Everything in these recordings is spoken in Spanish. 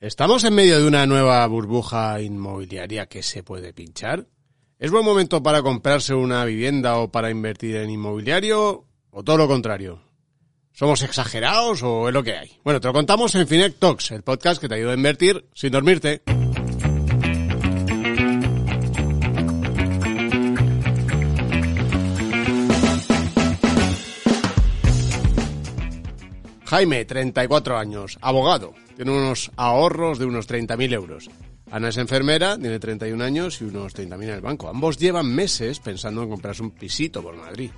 ¿Estamos en medio de una nueva burbuja inmobiliaria que se puede pinchar? ¿Es buen momento para comprarse una vivienda o para invertir en inmobiliario? ¿O todo lo contrario? ¿Somos exagerados o es lo que hay? Bueno, te lo contamos en Finec Talks, el podcast que te ayuda a invertir sin dormirte. Jaime, 34 años, abogado, tiene unos ahorros de unos 30.000 euros. Ana es enfermera, tiene 31 años y unos 30.000 en el banco. Ambos llevan meses pensando en comprarse un pisito por Madrid.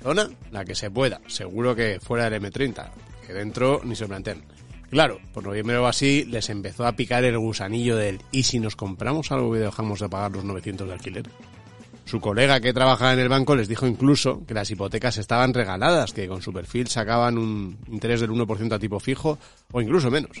Zona, la que se pueda, seguro que fuera del M30, que dentro ni se plantean. Claro, por noviembre o así les empezó a picar el gusanillo del ¿y si nos compramos algo y dejamos de pagar los 900 de alquiler? Su colega que trabajaba en el banco les dijo incluso que las hipotecas estaban regaladas, que con su perfil sacaban un interés del 1% a tipo fijo o incluso menos.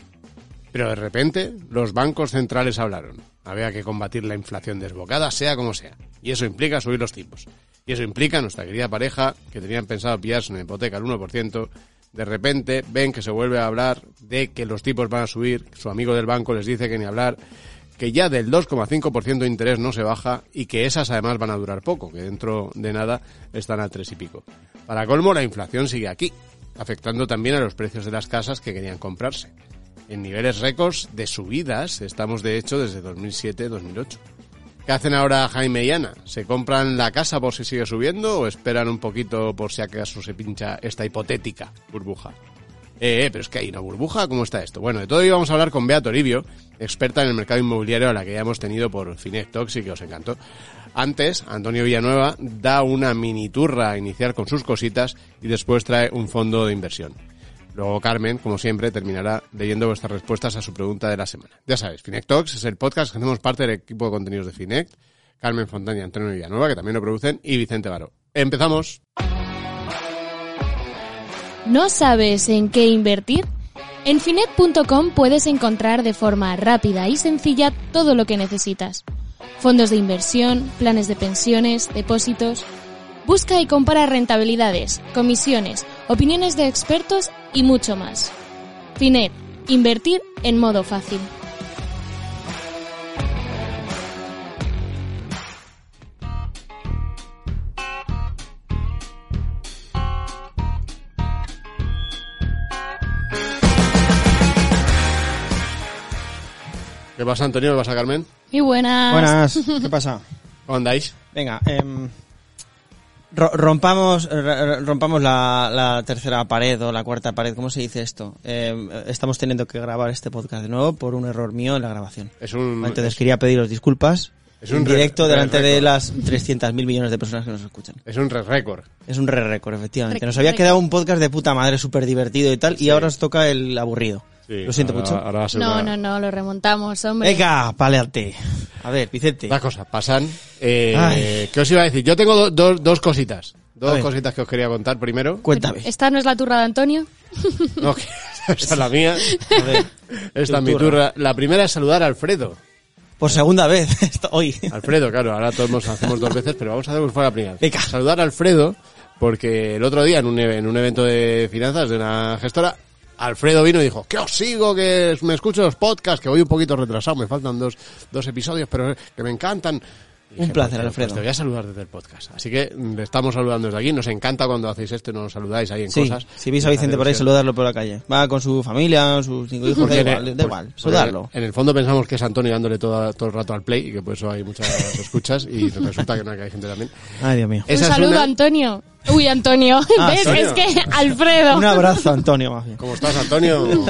Pero de repente los bancos centrales hablaron. Había que combatir la inflación desbocada, sea como sea. Y eso implica subir los tipos. Y eso implica nuestra querida pareja, que tenían pensado pillarse una hipoteca al 1%, de repente ven que se vuelve a hablar de que los tipos van a subir, su amigo del banco les dice que ni hablar, que ya del 2,5% de interés no se baja y que esas además van a durar poco, que dentro de nada están al 3 y pico. Para colmo, la inflación sigue aquí, afectando también a los precios de las casas que querían comprarse. En niveles récords de subidas estamos de hecho desde 2007-2008. ¿Qué hacen ahora Jaime y Ana? ¿Se compran la casa por si sigue subiendo o esperan un poquito por si acaso se pincha esta hipotética burbuja? Eh, pero es que hay una burbuja, ¿cómo está esto? Bueno, de todo ello vamos a hablar con Bea Toribio, experta en el mercado inmobiliario a la que ya hemos tenido por Finec Talks y que os encantó. Antes, Antonio Villanueva da una mini turra a iniciar con sus cositas y después trae un fondo de inversión. Luego Carmen, como siempre, terminará leyendo vuestras respuestas a su pregunta de la semana. Ya sabéis, Finec Talks es el podcast que hacemos parte del equipo de contenidos de Finec, Carmen Fontana y Antonio Villanueva, que también lo producen, y Vicente Baro. ¡Empezamos! ¿No sabes en qué invertir? En Finet.com puedes encontrar de forma rápida y sencilla todo lo que necesitas. Fondos de inversión, planes de pensiones, depósitos. Busca y compara rentabilidades, comisiones, opiniones de expertos y mucho más. Finet, invertir en modo fácil. ¿Qué pasa, Antonio? ¿Qué pasa, Carmen? Muy buenas. Buenas, ¿qué pasa? ¿Cómo andáis? Venga, ro- rompamos, rompamos la, la tercera pared o la cuarta pared, ¿cómo se dice esto? Em, estamos teniendo que grabar este podcast de nuevo por un error mío en la grabación. Es un... Entonces es- quería pediros disculpas Es un en re- directo re- delante de las 300.000 millones de personas que nos escuchan. Es un re récord. Es un re récord, efectivamente. Re- Nos había quedado un podcast de puta madre súper divertido y tal, Sí. y ahora os toca el aburrido. Sí, Lo siento ahora- mucho. Ahora va a ser No, una- no, no, lo remontamos, hombre. Venga, paleate. A ver, Vicente. Las cosas pasan. Eh. ¿Qué os iba a decir? Yo tengo do- do- dos cositas. Dos cositas que os quería contar. Primero, Cuéntame. ¿Esta no es la turra de Antonio? no, que esa es la mía. A ver, Esta es mi turra. turra. La primera es saludar a Alfredo. por segunda vez esto- hoy. Alfredo, claro, ahora todos nos hacemos dos veces, pero vamos a hacer fuera la primera. Venga. Saludar a Alfredo, porque el otro día en un, e- en un evento de finanzas de una gestora, Alfredo vino y dijo, que os sigo, que me escucho los podcasts, que voy un poquito retrasado, me faltan dos, dos episodios, pero que me encantan. Un placer, pues, Alfredo. Pues te voy a saludar desde el podcast. Así que mm, le estamos saludando desde aquí. Nos encanta cuando hacéis esto y nos saludáis ahí en Sí, cosas. si veis a Vicente por ahí, saludarlo por la calle. Va con su familia, sus cinco hijos, da igual, el- da igual, saludarlo. En el fondo pensamos que es Antonio dándole todo, todo el rato al play y que por eso hay muchas escuchas y resulta que no, que hay gente también. Ay, Dios mío. Un Esa saludo, una- Antonio. Uy, Antonio. Ah, ¿Ves? Antonio. Es que Alfredo. Un abrazo, Antonio, más bien. ¿Cómo estás, Antonio?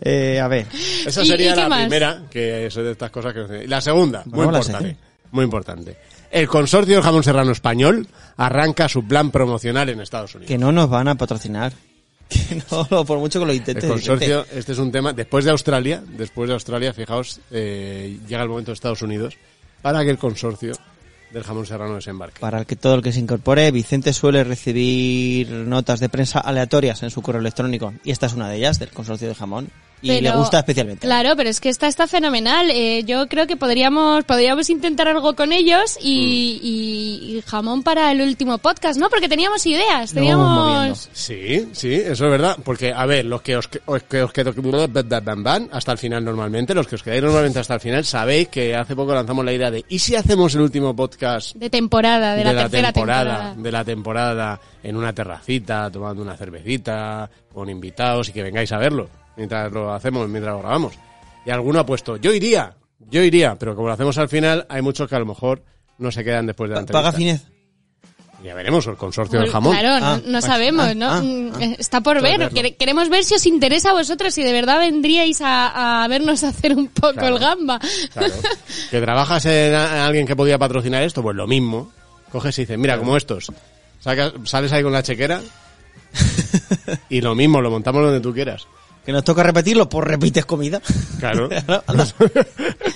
Eh, a ver, Esa ¿Y- sería la más? primera, que es de estas cosas que... La segunda, muy Bueno, importante. Muy importante. El consorcio del jamón serrano español arranca su plan promocional en Estados Unidos. que no nos van a patrocinar. Que no, por mucho que lo El intentes. consorcio, este es un tema, después de Australia, después de Australia, fijaos, eh, llega el momento de Estados Unidos para que el consorcio del jamón serrano. Para que todo el que se incorpore, Vicente suele recibir notas de prensa aleatorias en su correo electrónico. Y esta es una de ellas, del consorcio de jamón. Y le gusta especialmente. Claro, pero es que esta está fenomenal. Eh, yo creo que podríamos, podríamos intentar algo con ellos y, y- y jamón para el último podcast, ¿no? Porque teníamos ideas, teníamos... Sí, sí, eso es verdad. Porque, a ver, los que os, os- que os quedo hasta el final normalmente, los que os quedáis normalmente hasta el final, sabéis que hace poco lanzamos la idea de ¿y si hacemos el último podcast De temporada, de, la, tercera temporada, temporada. de la temporada en una terracita, tomando una cervecita, con invitados y que vengáis a verlo mientras lo hacemos, mientras lo grabamos. Y alguno ha puesto, yo iría, yo iría, pero como lo hacemos al final, hay muchos que a lo mejor no se quedan después de la entrevista. ¿Paga Finez? Ya veremos, el consorcio del jamón. Claro, Ah, no, no pues, sabemos, ah, ¿no? ah, Mm, ah. eh, Está por ver. Queremos ver si os interesa a vosotros, si de verdad vendríais a, a vernos hacer un poco Claro. el gamba. Claro. Que trabajas en alguien que podía patrocinar esto, pues lo mismo. Coges y dices, mira, como estos. Sacas- sales ahí con la chequera y lo mismo, lo montamos donde tú quieras. Que nos toca repetirlo, pues repites comida. Claro. Eso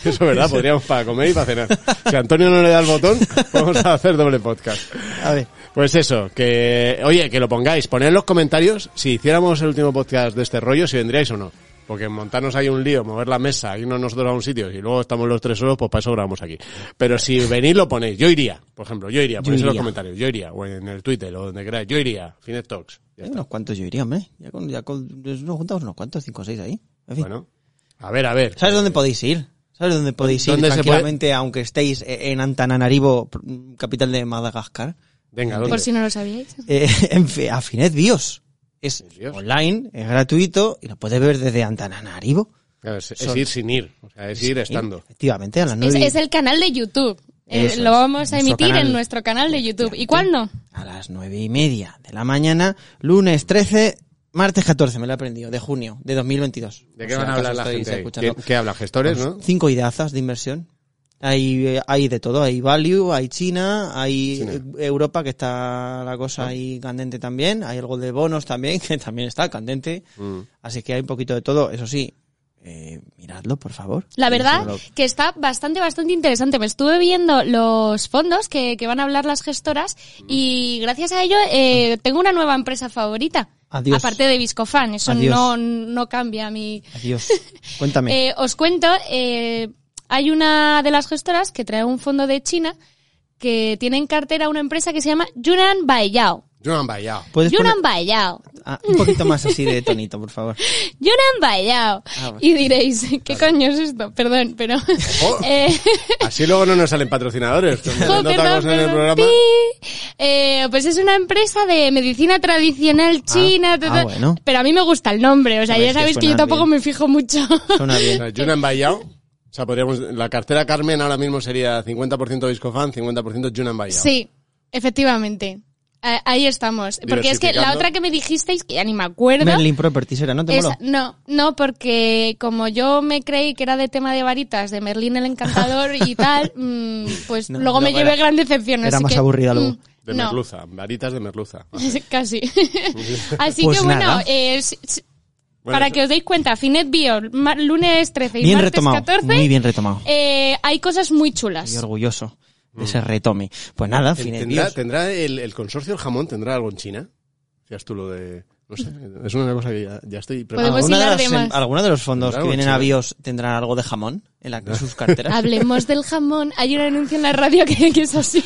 es verdad, podríamos para comer y para cenar. Si Antonio no le da el botón, vamos a hacer doble podcast. A ver. Pues eso, que, oye, que lo pongáis, poned en los comentarios si hiciéramos el último podcast de este rollo, si vendríais o no. Porque montarnos ahí un lío, mover la mesa, irnos nosotros a un sitio y luego estamos los tres solos, pues para eso grabamos aquí. Pero si venís lo ponéis, yo iría, por ejemplo, yo iría, ponéis en los comentarios, yo iría, o en el Twitter, o donde queráis, yo iría, Finet Talks. Ya Hay está. unos cuantos yo iría, hombre. Ya con, ya con, nos juntamos unos cuantos, cinco o seis ahí. En fin. Bueno, a ver, a ver. ¿Sabes dónde podéis ir? ¿Sabes dónde podéis ir ¿Dónde se tranquilamente, aunque estéis eh, en Antananarivo, capital de Madagascar? Venga, ¿dónde? Por si no lo sabíais. Eh, en a Finet Bios. Es online, es gratuito y lo puedes ver desde Antananarivo. Claro, es, ir sin ir, o sea, es ir estando. Efectivamente, a las Es, nueve, y- es el canal de YouTube. Eh, lo vamos a emitir canal. en nuestro canal de YouTube. ¿Y cuál no? a las nueve y media de la mañana, lunes 13, martes 14, me lo he aprendido, de junio de 2022. ¿De O qué sea, van a hablar la gente. ¿Qué, qué hablan? ¿Gestores, no? Cinco ideazas de inversión. Hay, eh, hay de todo, hay value, hay China, hay China. Europa que está la cosa ahí candente también, hay algo de bonos también que también está candente, Mm. así que hay un poquito de todo, eso sí, eh, miradlo por favor. La verdad que está bastante, bastante interesante. Me estuve viendo los fondos que, que van a hablar las gestoras y gracias a ello eh, tengo una nueva empresa favorita. Adiós. Aparte de Viscofan, eso Adiós. no, no cambia mi... Adiós, cuéntame. Eh, os cuento, eh, hay una de las gestoras que trae un fondo de China que tiene en cartera una empresa que se llama Yunnan Baiyao. ¿Puedes poner Yunnan Baiyao. ah, un poquito más así de tonito, por favor? Yunnan Baiyao. Ah, bueno. Y diréis, ¿qué coño es esto? Perdón, pero... Ojo. eh, Así luego no nos salen patrocinadores. que perdón, en el programa. Eh, pues es una empresa de medicina tradicional china, ah, ta, ta, bueno. pero a mí me gusta el nombre, o sea, ya que sabéis que yo suena tampoco bien. me fijo mucho. Suena bien. sea, Junan Bayao. O sea, podríamos, la cartera Carmen ahora mismo sería 50% Viscofan, 50% Junan Bayao. sí, efectivamente. Ah, Ahí estamos. Porque es que la Diversificando. otra que me dijisteis, que ya ni me acuerdo. Merlin Properties era, ¿no te moló? no, no, porque como yo me creí que era de tema de varitas, de Merlín el Encantador y tal, mm, pues No, luego me luego llevé era- gran decepción. era así más que, aburrida luego. mm, De no. merluza, varitas de merluza. Casi. Así Pues que bueno, nada. eh, Bueno, para eso- que os deis cuenta, Finet Bio, lunes 13 y Bien martes retomado, 14, muy bien retomado. eh, hay cosas muy chulas. orgulloso de ese retome. Pues nada, Finet ¿Tendrá, Bios. tendrá el, el consorcio del jamón tendrá algo en China? Seas tú lo de... No sé, es una cosa que ya, ya estoy preparado. Podemos ¿Alguna de las em- más. ¿Alguno de los fondos que vienen a. BIOS tendrán algo de jamón en, la, en sus carteras? Hablemos del jamón. Hay un anuncio en la radio que, que es así.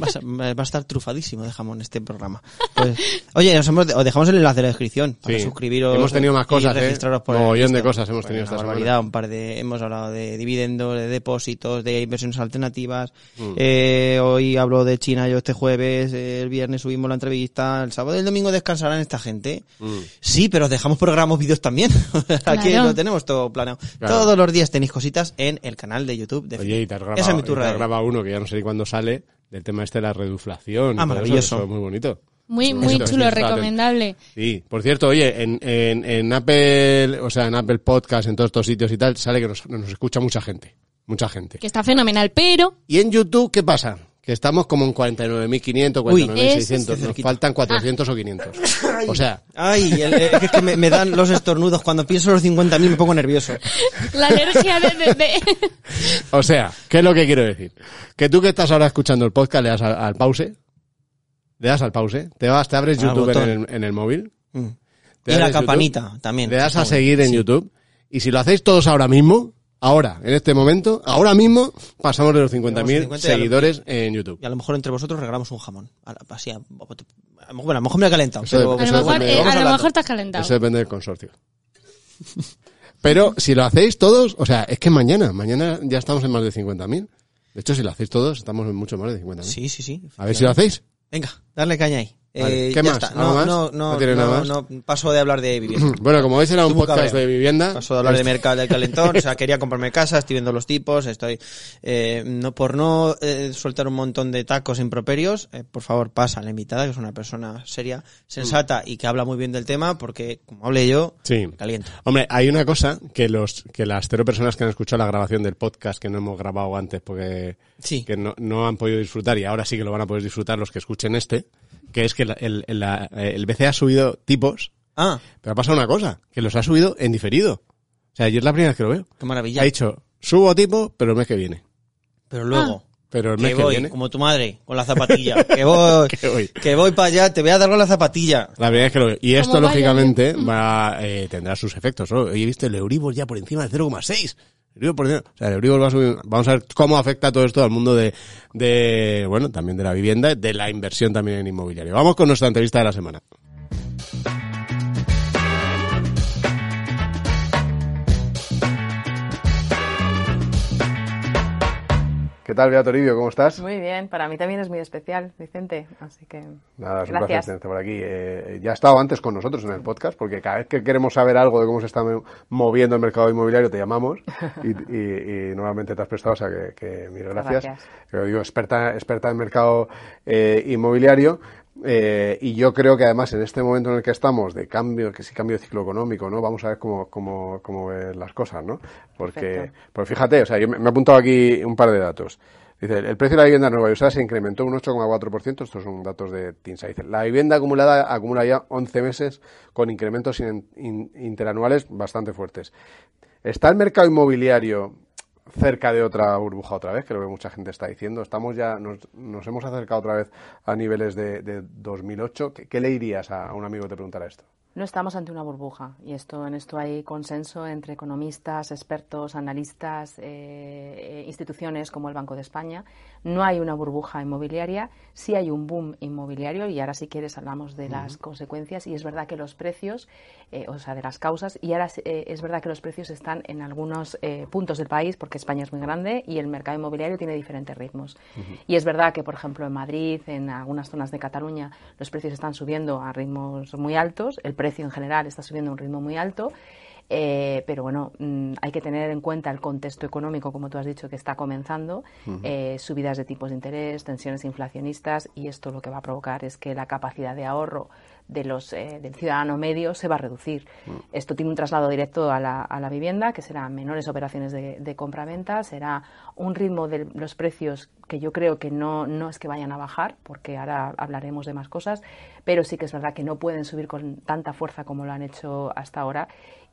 va, a, ser- va a estar trufadísimo de jamón este programa. Pues, oye, nos hemos, os dejamos el enlace de la descripción para Sí. suscribiros. Hemos tenido más y cosas, ¿eh? registraros por el Mogollón de cosas hemos tenido Bueno, esta barbaridad, un par de, hemos hablado de dividendos, de depósitos, de inversiones alternativas. Mm. Eh, hoy hablo de China yo este jueves, eh, el viernes subimos la entrevista, el sábado y el domingo descansarán esta gente. Mm. Sí, pero os dejamos programas vídeos también. Aquí Claro. lo tenemos todo planeado. Claro. Todos los días tenéis cositas en el canal de YouTube de Oye, y te has grabado, Esa es mi y te turra has de- grabado uno que ya no sé ni cuándo sale, del tema este de la reduflación. Ah, eso, maravilloso. eso es muy bonito. Muy, muy chulo, recomendable. Sí, por cierto, oye, en, en, en Apple, o sea, en Apple Podcast, en todos estos sitios y tal, sale que nos, nos escucha mucha gente. Mucha gente. Que está fenomenal, pero Y en YouTube, ¿qué pasa? Que estamos como en 49.500, Uy, 49.600. ese Nos faltan 400 o 500. O sea, Ay, el- el- es que me, me dan los estornudos. Cuando pienso en los 50.000 me pongo nervioso. la alergia de... de- de- o sea, ¿qué es lo que quiero decir? Que tú que estás ahora escuchando el podcast, le das al, al pause, le das al pause, te vas, te abres Al YouTube en el, en el móvil, Mm. te Y la YouTube, campanita también. le das a seguir en Sí. YouTube Y si lo hacéis todos ahora mismo, ahora, en este momento, ahora mismo, pasamos de los 50.000 50 y a lo- seguidores en YouTube. Y a lo mejor entre vosotros regalamos un jamón. Así, a, a- bueno, a lo mejor me he calentado. Eso pero- A eso lo mejor, eh, a lo mejor estás calentado. Eso depende del consorcio. Pero si lo hacéis todos, o sea, es que mañana, mañana ya estamos en más de 50.000. De hecho, si lo hacéis todos, estamos en mucho más de 50.000. Sí, sí, sí. A ver si lo hacéis. Venga, darle caña ahí. Vale, Eh, ¿qué ya más? está. ¿Algo No, más? no, ¿No no, tiene no, nada más? no, paso de hablar de vivienda. Bueno, como veis era un podcast de vivienda. Paso de hablar de mercado del calentón, o sea, quería comprarme casa, estoy viendo los tipos, estoy, eh, no, por no eh, soltar un montón de tacos improperios, eh, por favor pasa a la invitada, que es una persona seria, sensata y que habla muy bien del tema, porque como hable yo, Sí. me caliento. Hombre, hay una cosa que los que las cero personas que han escuchado la grabación del podcast que no hemos grabado antes porque Sí. que no, no han podido disfrutar y ahora sí que lo van a poder disfrutar los que escuchen este, que es que la- el, el, la- el BC ha subido tipos, Ah, pero ha pasado una cosa, que los ha subido en diferido. O sea, yo es la primera vez que lo veo. qué maravilla. Ha dicho, subo tipo, pero el mes que viene. Pero luego, Pero el que mes que voy, viene... como tu madre, con la zapatilla, que voy, Que voy. que voy para allá, te voy a dar con la zapatilla. La primera vez que lo veo. Y esto, vaya, lógicamente, va, eh, tendrá sus efectos. ¿no? Hoy he visto el Euribor ya por encima de 0,6. El Euribor va a subir. Vamos a ver cómo afecta todo esto al mundo de, de, bueno, también de la vivienda, de la inversión también en inmobiliario. Vamos con nuestra entrevista de la semana. ¿Qué tal, Beato Toribio? ¿Cómo estás? Muy bien, para mí también es muy especial, Vicente, así que Nada, es un placer gracias. tenerte por aquí. Eh, ya ha estado antes con nosotros en el podcast, porque cada vez que queremos saber algo de cómo se está mo- moviendo el mercado inmobiliario, te llamamos y, y- y normalmente te has prestado, o sea que, que mil gracias. Gracias. Pero digo, experta, experta en mercado eh, inmobiliario. Eh, y yo creo que además en este momento en el que estamos de cambio, que sí cambio de ciclo económico, ¿no? Vamos a ver cómo, cómo, cómo ven las cosas, ¿no? Porque, pues fíjate, o sea, yo me, me he apuntado aquí un par de datos. Dice, el precio de la vivienda nueva y usada se incrementó un 8,4%, estos son datos de TINSA. Dice, la vivienda acumulada acumula ya 11 meses con incrementos in- in- interanuales bastante fuertes. ¿Está el mercado inmobiliario cerca de otra burbuja otra vez? Que lo que mucha gente está diciendo. Estamos ya, nos, nos hemos acercado otra vez a niveles de, de 2008. ¿Qué, qué le dirías a, a un amigo que te preguntara esto? No estamos ante una burbuja. Y esto en esto hay consenso entre economistas, expertos, analistas, eh, eh, instituciones como el Banco de España. No hay una burbuja inmobiliaria, sí hay un boom inmobiliario y ahora si quieres hablamos de las consecuencias. Y es verdad que los precios, eh, o sea, de las causas y ahora eh, es verdad que los precios están en algunos puntos del país porque España es muy grande y el mercado inmobiliario tiene diferentes ritmos. Y es verdad que, por ejemplo, en Madrid, en algunas zonas de Cataluña, los precios están subiendo a ritmos muy altos, el precio en general está subiendo a un ritmo muy alto. eh, pero bueno, mm, hay que tener en cuenta el contexto económico, como tú has dicho, que está comenzando, eh, subidas de tipos de interés, tensiones inflacionistas, y esto lo que va a provocar es que la capacidad de ahorro de los, eh, del ciudadano medio se va a reducir. Esto tiene un traslado directo a la, a la vivienda, que serán menores operaciones de, de compra-venta, será un ritmo de los precios que yo creo que no, no es que vayan a bajar, porque ahora hablaremos de más cosas, pero sí que es verdad que no pueden subir con tanta fuerza como lo han hecho hasta ahora.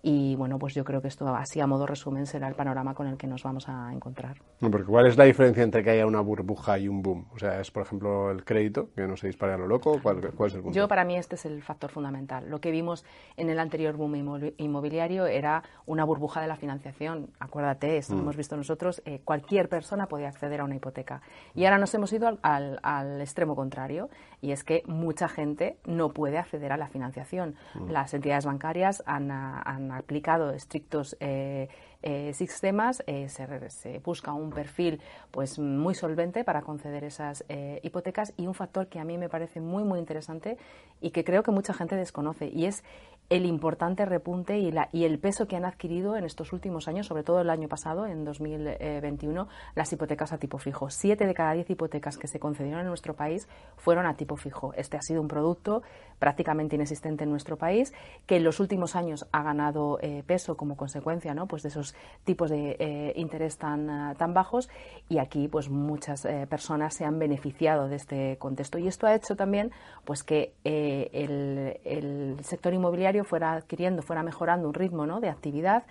Y bueno, pues yo creo que esto, así a modo resumen, será el panorama con el que nos vamos a encontrar. No, Porque ¿cuál es la diferencia entre que haya una burbuja y un boom? O sea, es, por ejemplo, el crédito, que no se dispare a lo loco. ¿Cuál, cuál es el punto? Yo, para mí, este es el factor fundamental. Lo que vimos en el anterior boom inmobili- inmobiliario era una burbuja de la financiación. Acuérdate, esto lo hemos visto nosotros, eh, cualquier persona podía acceder a una hipoteca. Y ahora nos hemos ido al, extremo contrario, y es que mucha gente no puede acceder a la financiación. Las entidades bancarias han, han aplicado estrictos eh, eh, sistemas, eh, se, se busca un perfil pues muy solvente para conceder esas hipotecas y un factor que a mí me parece muy muy interesante y que creo que mucha gente desconoce y es el importante repunte y, la, y el peso que han adquirido en estos últimos años, sobre todo el año pasado, en 2021, las hipotecas a tipo fijo. Siete de cada diez hipotecas que se concedieron en nuestro país fueron a tipo fijo. Este ha sido un producto prácticamente inexistente en nuestro país, que en los últimos años ha ganado eh, peso como consecuencia ¿no? pues de esos tipos de eh, interés tan, ah, tan bajos y aquí pues muchas eh, personas se han beneficiado de este contexto y esto ha hecho también pues que el, el sector inmobiliario fuera adquiriendo, fuera mejorando un ritmo ¿no? de actividad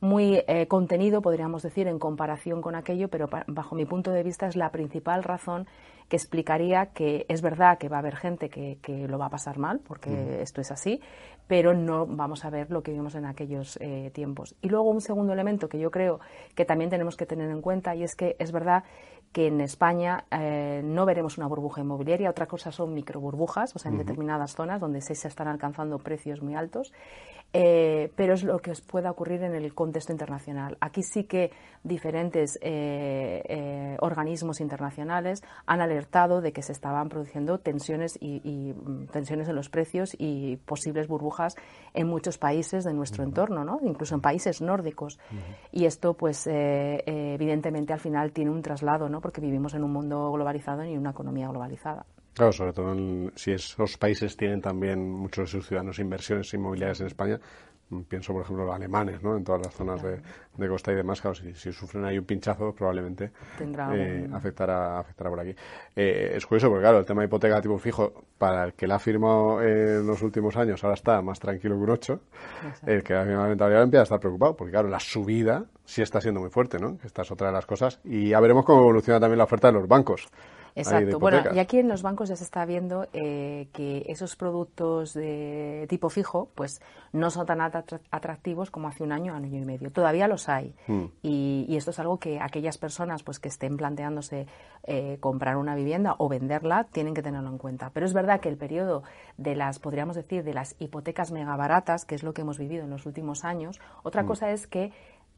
muy contenido, podríamos decir, en comparación con aquello, pero bajo mi punto de vista es la principal razón que explicaría que es verdad que va a haber gente que, que lo va a pasar mal, porque esto es así, pero no vamos a ver lo que vimos en aquellos eh, tiempos. Y luego un segundo elemento que yo creo que también tenemos que tener en cuenta y es que es verdad que en España eh, no veremos una burbuja inmobiliaria, otra cosa son microburbujas, o sea, en determinadas zonas donde se, se están alcanzando precios muy altos. Eh, pero es lo que os pueda ocurrir en el contexto internacional. Aquí sí que diferentes eh, eh, organismos internacionales han alertado de que se estaban produciendo tensiones y, mm, tensiones en los precios y posibles burbujas en muchos países de nuestro entorno, ¿no? incluso en países nórdicos. Y esto, pues, evidentemente, al final tiene un traslado, ¿no? porque vivimos en un mundo globalizado y en una economía globalizada. Claro, sobre todo si esos países tienen también muchos de sus ciudadanos inversiones inmobiliarias en España. Mm, pienso, por ejemplo, los alemanes, ¿no? En todas las zonas de, costa y demás. Claro, si, sufren ahí un pinchazo, probablemente eh, afectará, afectará por aquí. Eh, es curioso porque, claro, el tema de hipoteca tipo fijo, para el que la ha firmado en los últimos años, ahora está más tranquilo que un 8. El que ha firmado la rentabilidad empieza a estar preocupado porque, claro, la subida sí está siendo muy fuerte, ¿no? Esta es otra de las cosas. Y ya veremos cómo evoluciona también la oferta de los bancos. Exacto. Bueno, y aquí en los bancos ya se está viendo eh, que esos productos de tipo fijo, pues no son tan atractivos como hace un año, año y medio. Todavía los hay. Hmm. Y, esto es algo que aquellas personas, pues que estén planteándose eh, comprar una vivienda o venderla, tienen que tenerlo en cuenta. Pero es verdad que el periodo de las, podríamos decir, de las hipotecas megabaratas, que es lo que hemos vivido en los últimos años, otra hmm. cosa es que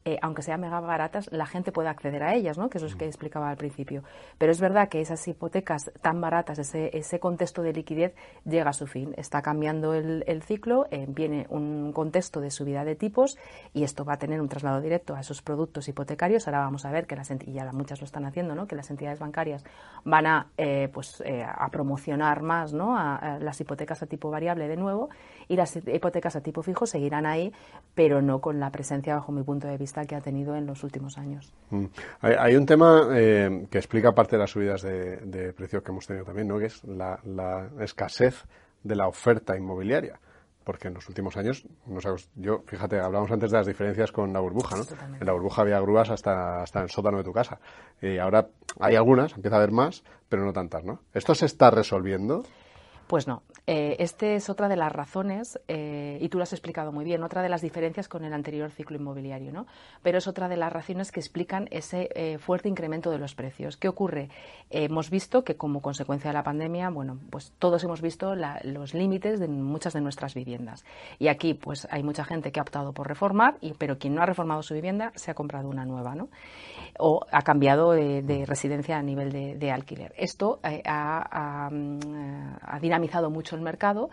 eh, aunque sean mega baratas, la gente puede acceder a ellas, ¿no? que eso es lo que explicaba al principio. Pero es verdad que esas hipotecas tan baratas, ese, ese contexto de liquidez llega a su fin. Está cambiando el, ciclo, eh, viene un contexto de subida de tipos y esto va a tener un traslado directo a esos productos hipotecarios. Ahora vamos a ver que las y ya muchas lo están haciendo, ¿no? que las entidades bancarias van a, eh, pues, a promocionar más ¿no? a, las hipotecas a tipo variable de nuevo y las hipotecas a tipo fijo seguirán ahí, pero no con la presencia, bajo mi punto de vista, que ha tenido en los últimos años. Mm. Hay, un tema eh, que explica parte de las subidas de, precios que hemos tenido también, ¿no? que es la, escasez de la oferta inmobiliaria porque en los últimos años, yo, fíjate, hablamos antes de las diferencias con la burbuja, ¿no? En la burbuja había grúas hasta, hasta el sótano de tu casa. Y ahora hay algunas, empieza a haber más, pero no tantas, ¿no? ¿Esto se está resolviendo? Pues no. Eh, este es otra de las razones, eh, y tú lo has explicado muy bien, otra de las diferencias con el anterior ciclo inmobiliario, ¿no? Pero es otra de las razones que explican ese eh, fuerte incremento de los precios. ¿Qué ocurre? hemos visto que como consecuencia de la pandemia, bueno, pues todos hemos visto los límites de muchas de nuestras viviendas. Y aquí, pues hay mucha gente que ha optado por reformar, y, pero quien no ha reformado su vivienda se ha comprado una nueva, ¿no? O ha cambiado de, residencia a nivel de, alquiler. Esto mm, ha dinamizado mucho el mercado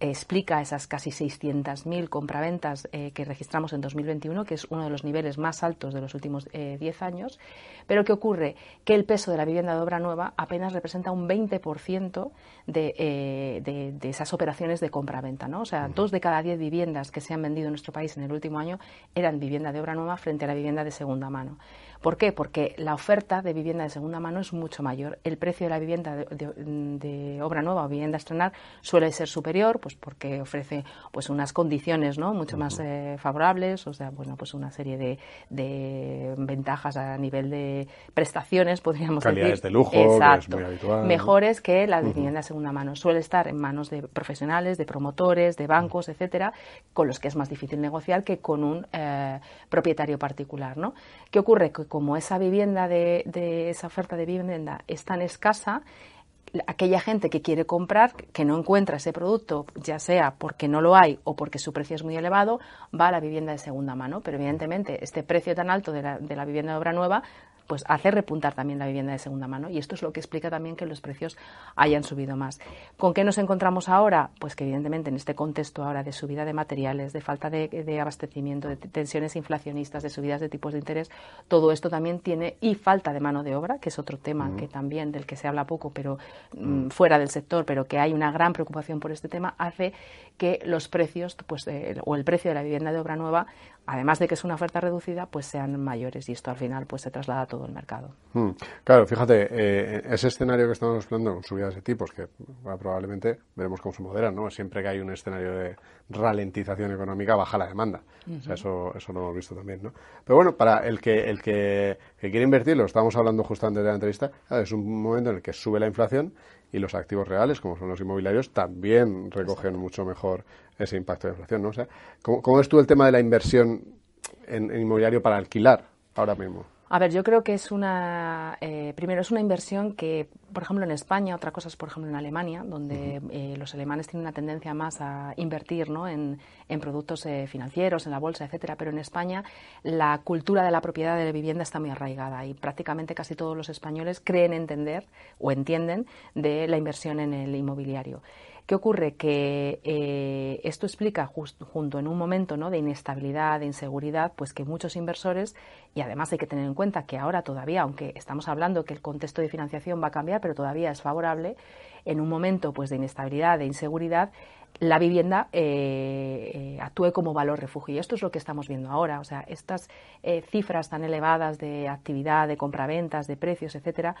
explica esas casi 600.000 compraventas eh, que registramos en 2021, que es uno de los niveles más altos de los últimos 10 eh, años. Pero ¿qué ocurre? Que el peso de la vivienda de obra nueva apenas representa un 20% eh, de, de, esas operaciones de compraventa. ¿no? O sea, dos de cada diez viviendas que se han vendido en nuestro país en el último año eran vivienda de obra nueva frente a la vivienda de segunda mano. ¿Por qué? Porque la oferta de vivienda de segunda mano es mucho mayor. El precio de la vivienda de, obra nueva o vivienda a estrenar suele ser superior, pues porque ofrece pues unas condiciones ¿no? mucho más eh, favorables, o sea, bueno, pues una serie de, ventajas a nivel de prestaciones, podríamos Calidades decir. de lujo, Exacto. Mejores que la vivienda de segunda mano. Suele estar en manos de profesionales, de promotores, de bancos, etcétera, con los que es más difícil negociar que con un eh, propietario particular, ¿no? ¿Qué ocurre? Que como esa vivienda de, esa oferta de vivienda es tan escasa, aquella gente que quiere comprar, que no encuentra ese producto, ya sea porque no lo hay o porque su precio es muy elevado, va a la vivienda de segunda mano. Pero evidentemente este precio tan alto de la, de la vivienda de obra nueva pues hace repuntar también la vivienda de segunda mano y esto es lo que explica también que los precios hayan subido más. ¿Con qué nos encontramos ahora? Pues que evidentemente en este contexto ahora de subida de materiales, de falta de, abastecimiento, de tensiones inflacionistas, de subidas de tipos de interés, todo esto también tiene y falta de mano de obra, que es otro tema que también del que se habla poco, pero mm, fuera del sector, pero que hay una gran preocupación por este tema, hace que los precios, pues, o el precio de la vivienda de obra nueva además de que es una oferta reducida, pues sean mayores y esto al final pues se traslada a todo el mercado. Hmm. Claro, fíjate, eh, ese escenario que estamos explorando con subidas de tipos, que probablemente veremos cómo se moderan, ¿no? Siempre que hay un escenario de ralentización económica, baja la demanda. o sea, eso, eso lo hemos visto también, ¿no? Pero bueno, para el que, el que, quiere invertir, lo estábamos hablando justo antes de la entrevista, es un momento en el que sube la inflación y los activos reales, como son los inmobiliarios, también recogen mucho mejor ese impacto de inflación, ¿no? O sea, ¿cómo, cómo ves tú el tema de la inversión en inmobiliario para alquilar ahora mismo? A ver, yo creo que es una, eh, primero es una inversión que, por ejemplo, en España, otra cosa es, por ejemplo, en Alemania, donde eh, los alemanes tienen una tendencia más a invertir ¿no? en, productos eh, financieros, en la bolsa, etcétera, pero en España la cultura de la propiedad de la vivienda está muy arraigada y prácticamente casi todos los españoles creen entender o entienden de la inversión en el inmobiliario. ¿Qué ocurre? Que eh, esto explica junto en un momento ¿no? de inestabilidad, de inseguridad, pues que muchos inversores, y además hay que tener en cuenta que ahora todavía, aunque estamos hablando que el contexto de financiación va a cambiar, pero todavía es favorable, en un momento pues de inestabilidad, de inseguridad, la vivienda eh, eh, actúe como valor refugio. Y esto es lo que estamos viendo ahora. O sea, estas cifras tan elevadas de actividad, de compraventas, de precios, etcétera,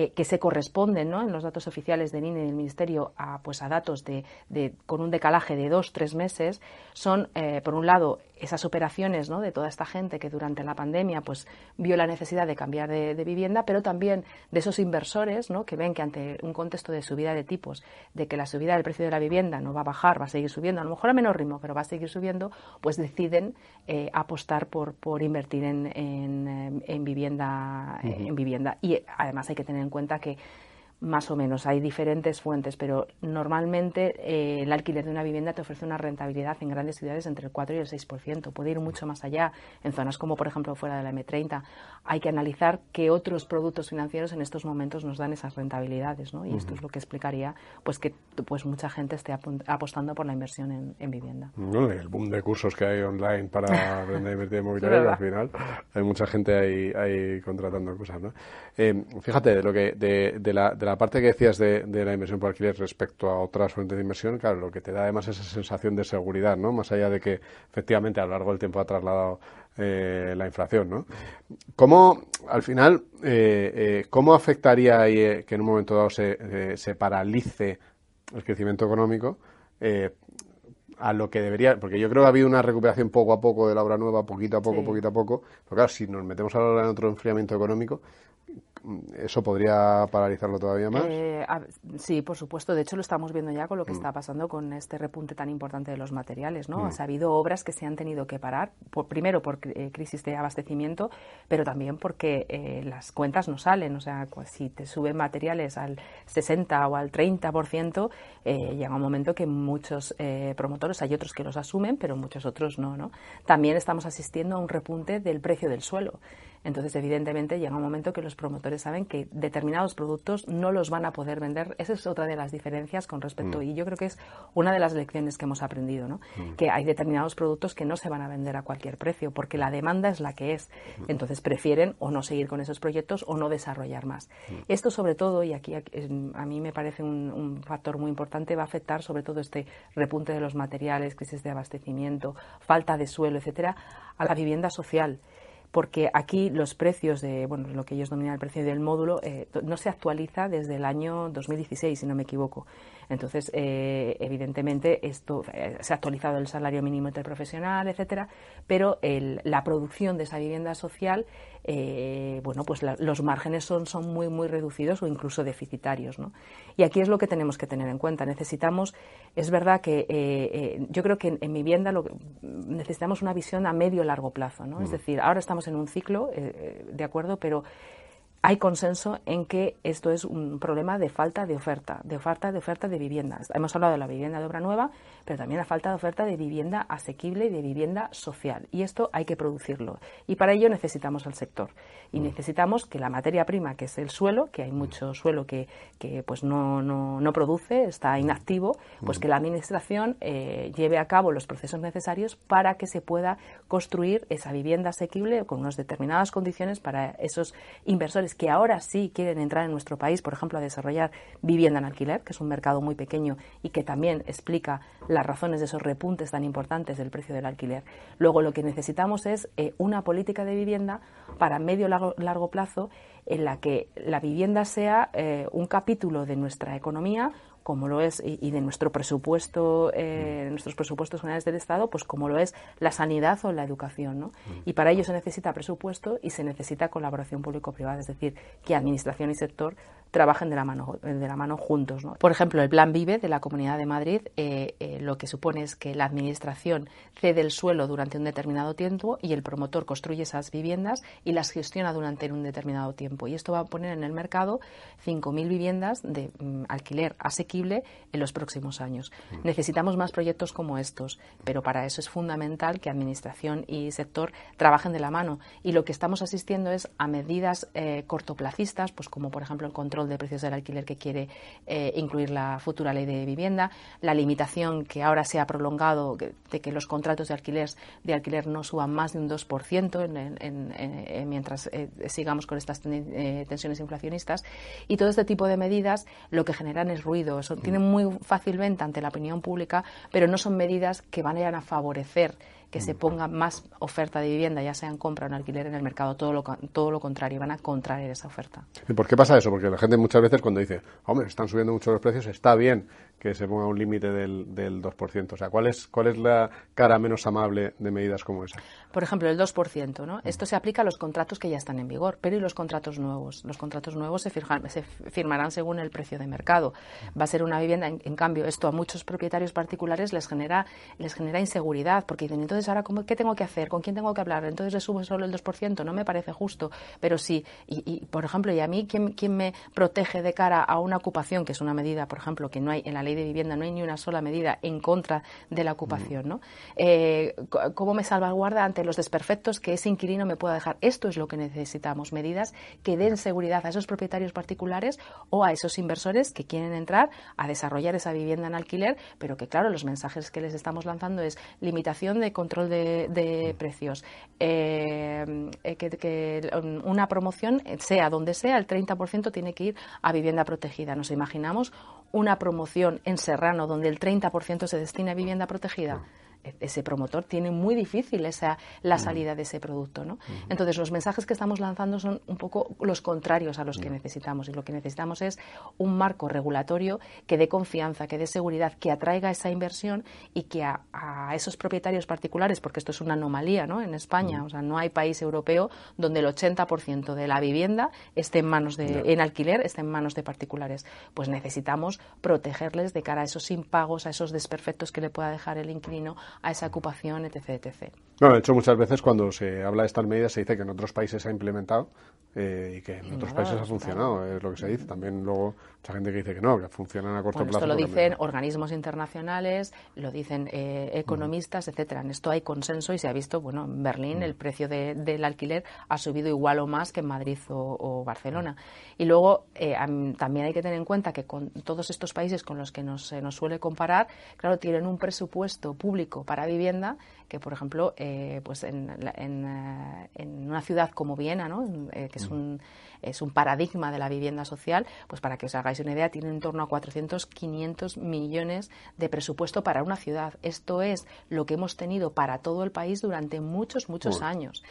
eh, que se corresponden ¿no? en los datos oficiales del INE y del Ministerio a, pues, a datos de, de, con un decalaje de dos, tres meses, son, eh, por un lado, esas operaciones ¿no? de toda esta gente que durante la pandemia pues vio la necesidad de cambiar de, vivienda, pero también de esos inversores ¿no? que ven que ante un contexto de subida de tipos, de que la subida del precio de la vivienda no va a bajar, va a seguir subiendo, a lo mejor a menor ritmo, pero va a seguir subiendo, pues deciden eh, apostar por, por invertir en, en, en vivienda, en vivienda. Y además hay que tener en cuenta que más o menos. Hay diferentes fuentes, pero normalmente eh, el alquiler de una vivienda te ofrece una rentabilidad en grandes ciudades entre el 4 y el 6%. Puede ir mucho más allá en zonas como, por ejemplo, fuera de la M30. Hay que analizar qué otros productos financieros en estos momentos nos dan esas rentabilidades, ¿no? Y esto es lo que explicaría pues que pues mucha gente esté apostando por la inversión en, vivienda. el boom de cursos que hay online para aprender a invertir en mobiliario, al final hay mucha gente ahí, ahí contratando cosas, ¿no? Eh, fíjate, de lo que de, la la parte que decías de, la inversión por alquiler respecto a otras fuentes de inversión, claro, lo que te da además es esa sensación de seguridad, ¿no? Más allá de que efectivamente a lo largo del tiempo ha trasladado eh, la inflación, ¿no? ¿Cómo, al final, eh, eh, cómo afectaría que en un momento dado se, se paralice el crecimiento económico? a lo que debería, porque yo creo que ha habido una recuperación poco a poco de la obra nueva, poquito a poco, poquito a poco, pero claro, si nos metemos ahora en otro enfriamiento económico, ¿Eso podría paralizarlo todavía más? Eh, sí, por supuesto. De hecho, lo estamos viendo ya con lo que mm. está pasando con este repunte tan importante de los materiales. ¿no? Mm. Ha habido obras que se han tenido que parar, primero por eh, crisis de abastecimiento, pero también porque eh, las cuentas no salen. O sea, pues, si te suben materiales al 60 o al 30%, llega un momento que muchos promotores, hay otros que los asumen, pero muchos otros no, no. También estamos asistiendo a un repunte del precio del suelo. Entonces, evidentemente, llega un momento que los promotores saben que determinados productos no los van a poder vender. Esa es otra de las diferencias con respecto, mm. y yo creo que es una de las lecciones que hemos aprendido, ¿no? Mm. Que hay determinados productos que no se van a vender a cualquier precio, porque la demanda es la que es. Mm. Entonces, prefieren o no seguir con esos proyectos o no desarrollar más. Esto, sobre todo, y aquí a mí me parece un, un factor muy importante, va a afectar sobre todo este repunte de los materiales, crisis de abastecimiento, falta de suelo, etcétera, a la vivienda social porque aquí los precios de, bueno, lo que ellos denominan el precio del módulo, eh, no se actualiza desde el año 2016, si no me equivoco. Entonces, eh, evidentemente, esto eh, se ha actualizado el salario mínimo interprofesional, etcétera, pero la producción de esa vivienda social, eh, bueno, pues los márgenes son, son muy, muy reducidos o incluso deficitarios, ¿no? Y aquí es lo que tenemos que tener en cuenta. Necesitamos, es verdad que yo creo que en, vivienda lo necesitamos una visión a medio largo plazo, ¿no? Es mm. decir, ahora estamos en un ciclo, de acuerdo, pero hay consenso en que esto es un problema de falta de oferta, de falta de oferta de vivienda. Hemos hablado de la vivienda de obra nueva, pero también la falta de oferta de vivienda asequible y de vivienda social. Y esto hay que producirlo. Y para ello necesitamos al sector. Y mm. necesitamos que la materia prima, que es el suelo, que hay mucho suelo que, que pues no, no, no, produce, está mm. inactivo, pues mm. que la Administración eh, lleve a cabo los procesos necesarios para que se pueda construir esa vivienda asequible con unas determinadas condiciones para esos inversores que ahora sí quieren entrar en nuestro país, por ejemplo, a desarrollar vivienda en alquiler, que es un mercado muy pequeño y que también explica las razones de esos repuntes tan importantes del precio del alquiler. Luego, lo que necesitamos es eh, una política de vivienda para medio largo, largo plazo en la que la vivienda sea eh, un capítulo de nuestra economía como lo es, y, de nuestro presupuesto, eh, nuestros presupuestos generales del Estado, pues como lo es la sanidad o la educación. ¿no? Y para ello se necesita presupuesto y se necesita colaboración público-privada, es decir, que administración y sector trabajen de la mano, de la mano juntos. ¿no? Por ejemplo, el Plan Vive de la Comunidad de Madrid eh, eh, lo que supone es que la Administración cede el suelo durante un determinado tiempo y el promotor construye esas viviendas y las gestiona durante un determinado tiempo. Y esto va a poner en el mercado 5.000 viviendas de mm, alquiler asequible en los próximos años. Necesitamos más proyectos como estos, pero para eso es fundamental que Administración y sector trabajen de la mano. Y lo que estamos asistiendo es a medidas eh, cortoplacistas, pues como por ejemplo el control de precios del alquiler que quiere eh, incluir la futura ley de vivienda, la limitación que ahora se ha prolongado de que los contratos de alquiler, de alquiler no suban más de un 2% mientras eh, sigamos con estas tensiones inflacionistas. Y todo este tipo de medidas lo que generan es tienen muy fácil venta ante la opinión pública, pero no son medidas que van a favorecer que se ponga más oferta de vivienda, ya sea en compra o en alquiler en el mercado, todo lo, todo lo contrario, van a contraer esa oferta. ¿Y por qué pasa eso? Porque la gente muchas veces cuando dice, hombre, están subiendo mucho los precios, está bien que se ponga un límite del, del 2%. O sea, ¿cuál es, ¿cuál es la cara menos amable de medidas como esa? Por ejemplo, el 2%. ¿no? Esto se aplica a los contratos que ya están en vigor, pero ¿y los contratos nuevos? Los contratos nuevos se, se firmarán según el precio de mercado. Va a ser una vivienda, en, cambio, esto a muchos propietarios particulares les genera, les genera inseguridad, porque dicen, entonces ahora, ¿qué tengo que hacer? ¿Con quién tengo que hablar? Entonces le subo solo el 2%, no me parece justo. Pero sí, y, por ejemplo, y a mí, ¿quién, ¿quién me protege de cara a una ocupación, que es una medida, por ejemplo, que no hay en la ley de vivienda, no hay ni una sola medida en contra de la ocupación? ¿no? Eh, ¿Cómo me salvaguarda ante los desperfectos que ese inquilino me pueda dejar? Esto es lo que necesitamos, medidas que den seguridad a esos propietarios particulares o a esos inversores que quieren entrar a desarrollar esa vivienda en alquiler, pero que, claro, los mensajes que les estamos lanzando es limitación de control de, precios, eh, eh, que, una promoción, sea donde sea, el 30% tiene que ir a vivienda protegida. Nos imaginamos una promoción en Serrano donde el 30% se destina a vivienda protegida. Ese promotor tiene muy difícil esa, la salida de ese producto. ¿no? Entonces, los mensajes que estamos lanzando son un poco los contrarios a los que necesitamos. Y lo que necesitamos es un marco regulatorio que dé confianza, que dé seguridad, que atraiga esa inversión y que a, esos propietarios particulares, porque esto es una anomalía ¿no? en España, o sea, no hay país europeo donde el 80% de la vivienda esté en manos de, en alquiler, esté en manos de particulares. Pues necesitamos protegerles de cara a esos impagos, a esos desperfectos que le pueda dejar el inquilino a esa ocupación, etc. etc. Bueno, de hecho, muchas veces cuando se habla de estas medidas se dice que en otros países se ha implementado eh, y que en otros países ha funcionado, es lo que se dice. También luego mucha gente que dice que no, que funcionan a corto plazo. Esto lo dicen organismos internacionales, lo dicen eh, economistas, etcétera. En esto hay consenso y se ha visto, bueno, en Berlín el precio del alquiler ha subido igual o más que en Madrid o, Barcelona. Y luego eh, también hay que tener en cuenta que con todos estos países con los que nos, se nos suele comparar, claro, tienen un presupuesto público para vivienda que, por ejemplo, eh, pues en, en, en, una ciudad como Viena, ¿no? que es un es un paradigma de la vivienda social, pues para que os hagáis una idea, tiene en torno a 400, 500 millones de presupuesto para una ciudad. Esto es lo que hemos tenido para todo el país durante muchos, muchos años.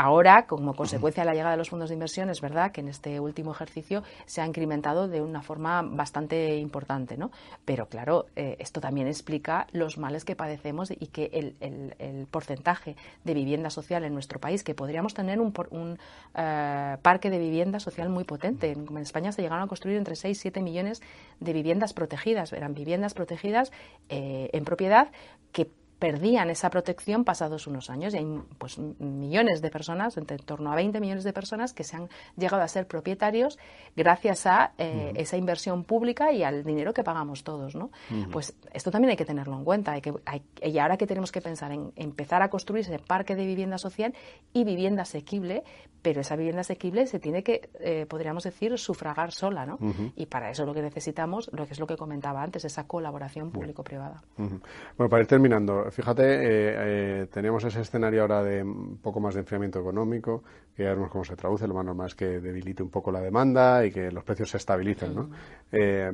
Ahora, como consecuencia de la llegada de los fondos de inversión, es verdad que en este último ejercicio se ha incrementado de una forma bastante importante, ¿no? Pero claro, eh, esto también explica los males que padecemos y que el, porcentaje de vivienda social en nuestro país, que podríamos tener un, un eh, parque de vivienda social muy potente. En, España se llegaron a construir entre 6 y 7 millones de viviendas protegidas. Eran viviendas protegidas eh, en propiedad que perdían esa protección pasados unos años. Y hay pues, millones de personas, en torno a 20 millones de personas, que se han llegado a ser propietarios gracias a eh, esa inversión pública y al dinero que pagamos todos. ¿no? Pues esto también hay que tenerlo en cuenta. Hay que, y ahora que tenemos que pensar en empezar a construir ese parque de vivienda social y vivienda asequible, pero esa vivienda asequible se tiene que, eh, podríamos decir, sufragar sola. ¿no? Y para eso lo que necesitamos, lo que es lo que comentaba antes, esa colaboración público-privada. Bueno, para ir terminando, fíjate, eh, eh, tenemos ese escenario ahora de un poco más de enfriamiento económico, que ya vemos cómo se traduce. Lo más normal es que debilite un poco la demanda y que los precios se estabilicen, ¿no? Eh,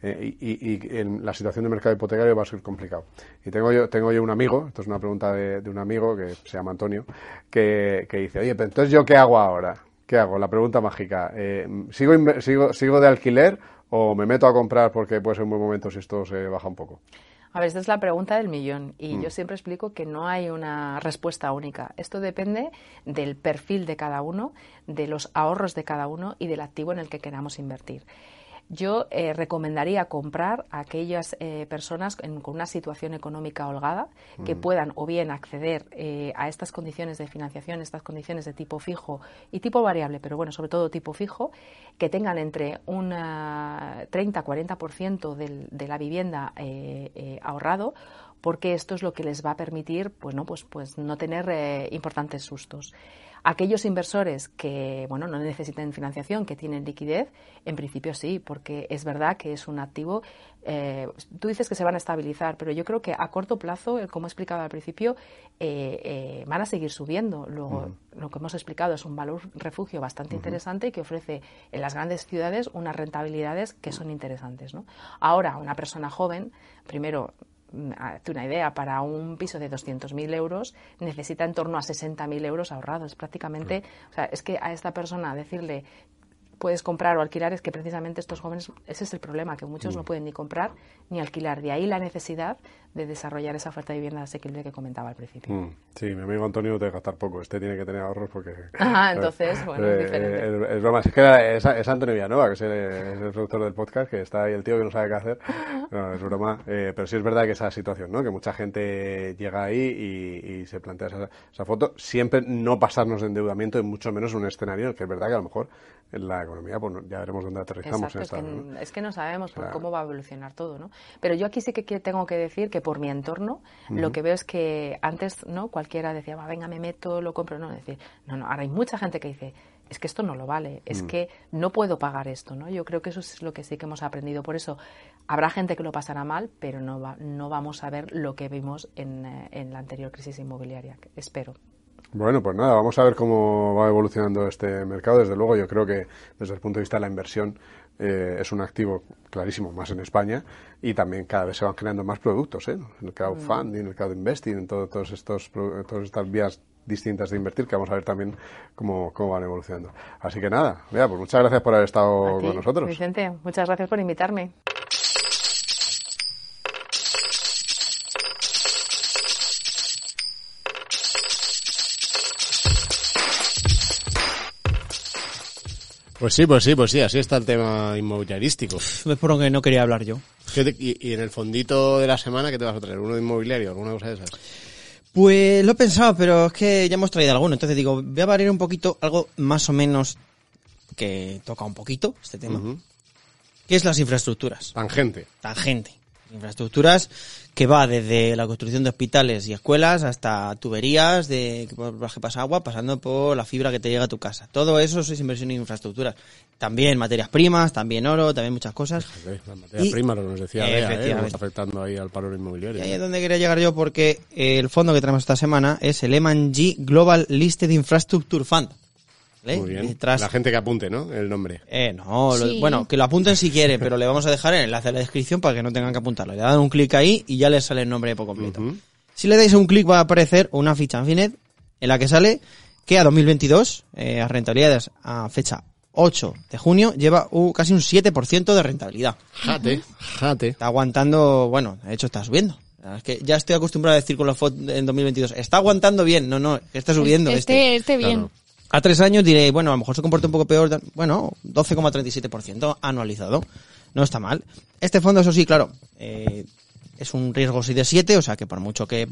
eh, y, y en la situación del mercado hipotecario va a ser complicado. Y tengo yo, tengo yo un amigo, esto es una pregunta de, de un amigo que se llama Antonio, que, que dice, oye, pero entonces yo qué hago ahora? ¿Qué hago? La pregunta mágica. Eh, ¿sigo, sigo, ¿Sigo de alquiler o me meto a comprar porque puede ser un buen momento si esto se baja un poco? A ver, esta es la pregunta del millón y Mm. yo siempre explico que no hay una respuesta única. Esto depende del perfil de cada uno, de los ahorros de cada uno y del activo en el que queramos invertir. Yo eh, recomendaría comprar a aquellas eh, personas en- con una situación económica holgada que puedan o bien acceder eh, a estas condiciones de financiación, estas condiciones de tipo fijo y tipo variable, pero bueno, sobre todo tipo fijo, que tengan entre un 30-40% del- de la vivienda ahorrado porque esto es lo que les va a permitir pues no pues pues no tener eh, importantes sustos. Aquellos inversores que bueno no necesiten financiación que tienen liquidez en principio sí porque es verdad que es un activo eh, tú dices que se van a estabilizar pero yo creo que a corto plazo eh, como he explicado al principio eh, eh, van a seguir subiendo. Luego lo que hemos explicado es un valor refugio bastante interesante y que ofrece en las grandes ciudades unas rentabilidades que son interesantes ¿no? ahora una persona joven primero mm, hazte una idea, para un piso de 200.000 euros necesita en torno a 60.000 euros ahorrados. Prácticamente, o sea, es que a esta persona decirle puedes comprar o alquilar es que precisamente estos jóvenes, ese es el problema, que muchos no pueden ni comprar ni alquilar. De ahí la necesidad de desarrollar esa oferta de vivienda asequible que comentaba al principio. Mm, Sí, mi amigo Antonio debe gastar poco. Este tiene que tener ahorros porque... Ajá, entonces, bueno, es Eh, diferente. eh, es broma. Es que es, es Antonio Villanueva, que es el, es el productor del podcast, que está ahí el tío que no sabe qué hacer. No, es broma. Eh, pero sí es verdad que esa situación, ¿no? Que mucha gente llega ahí y, y se plantea esa, esa foto. Siempre no pasarnos de endeudamiento, y mucho menos un escenario que es verdad que a lo mejor en la economía pues, ya veremos dónde aterrizamos Exacto, en es que, esta, ¿no? es que no sabemos por Claro. cómo va a evolucionar todo, ¿no? Pero yo aquí sí que tengo que decir que por mi entorno lo que veo es que antes, ¿no? Cualquiera decía, va, venga, me meto, lo compro, no, decir, no, no, ahora hay mucha gente que dice, es que esto no lo vale, es que no puedo pagar esto, ¿no? Yo creo que eso es lo que sí que hemos aprendido. Por eso habrá gente que lo pasará mal, pero no va, no vamos a ver lo que vimos en, eh, en la anterior crisis inmobiliaria, espero. Bueno, pues nada, vamos a ver cómo va evolucionando este mercado. Desde luego, yo creo que desde el punto de vista de la inversión eh, es un activo clarísimo, más en España, y también cada vez se van creando más productos, ¿eh? El crowdfunding, el crowdinvesting, en todo- todos estos, todas estas vías distintas de invertir, que vamos a ver también cómo, cómo van evolucionando. Así que nada, vea, pues muchas gracias por haber estado ti, con nosotros. Vicente, muchas gracias por invitarme. Pues sí, pues sí, pues sí, así está el tema inmobiliarístico. Es por lo que no quería hablar yo. ¿Qué te- y, y en el fondito de la semana, ¿qué te vas a traer? ¿Uno de inmobiliario? ¿Alguna cosa de esas? Pues lo he pensado, pero es que ya hemos traído alguno. Entonces digo, voy a variar un poquito algo más o menos que toca un poquito este tema. Ujú. Que es las infraestructuras. Tangente. Tangente. Infraestructuras que va desde la construcción de hospitales y escuelas hasta tuberías de que por las que pasa agua, pasando por la fibra que te llega a tu casa. Todo eso es inversión en infraestructuras. También materias primas, también oro, también muchas cosas. Fíjate, La materia Y- prima, lo que nos decía Bea, ¿eh? Está afectando ahí al paro inmobiliario. Y ahí es donde quería llegar yo porque el fondo que tenemos esta semana es el M&G Global Listed Infrastructure Fund. ¿Vale? Muy bien. La gente que apunte, ¿no? El nombre. Eh, no, lo- bueno, que lo apunten si quieren, pero le vamos a dejar el enlace en la descripción para que no tengan que apuntarlo. Le dan un clic ahí y ya les sale el nombre por completo. Si le dais un clic va a aparecer una ficha en Finet en la que sale que a 2022, eh, a rentabilidades a fecha 8 de junio, lleva uh, casi un 7% de rentabilidad. Jate, jate. Está aguantando, bueno, de hecho está subiendo. La verdad Es que ya estoy acostumbrado a decir con los FOD en 2022, está aguantando bien, no, no, que está subiendo este. Este, este bien. Claro. A tres años diré, bueno, a lo mejor se comporta un poco peor. Bueno, 12,37% anualizado. No está mal. Este fondo, eso sí, claro, eh, es un riesgo 6 de 7, o sea que por mucho que...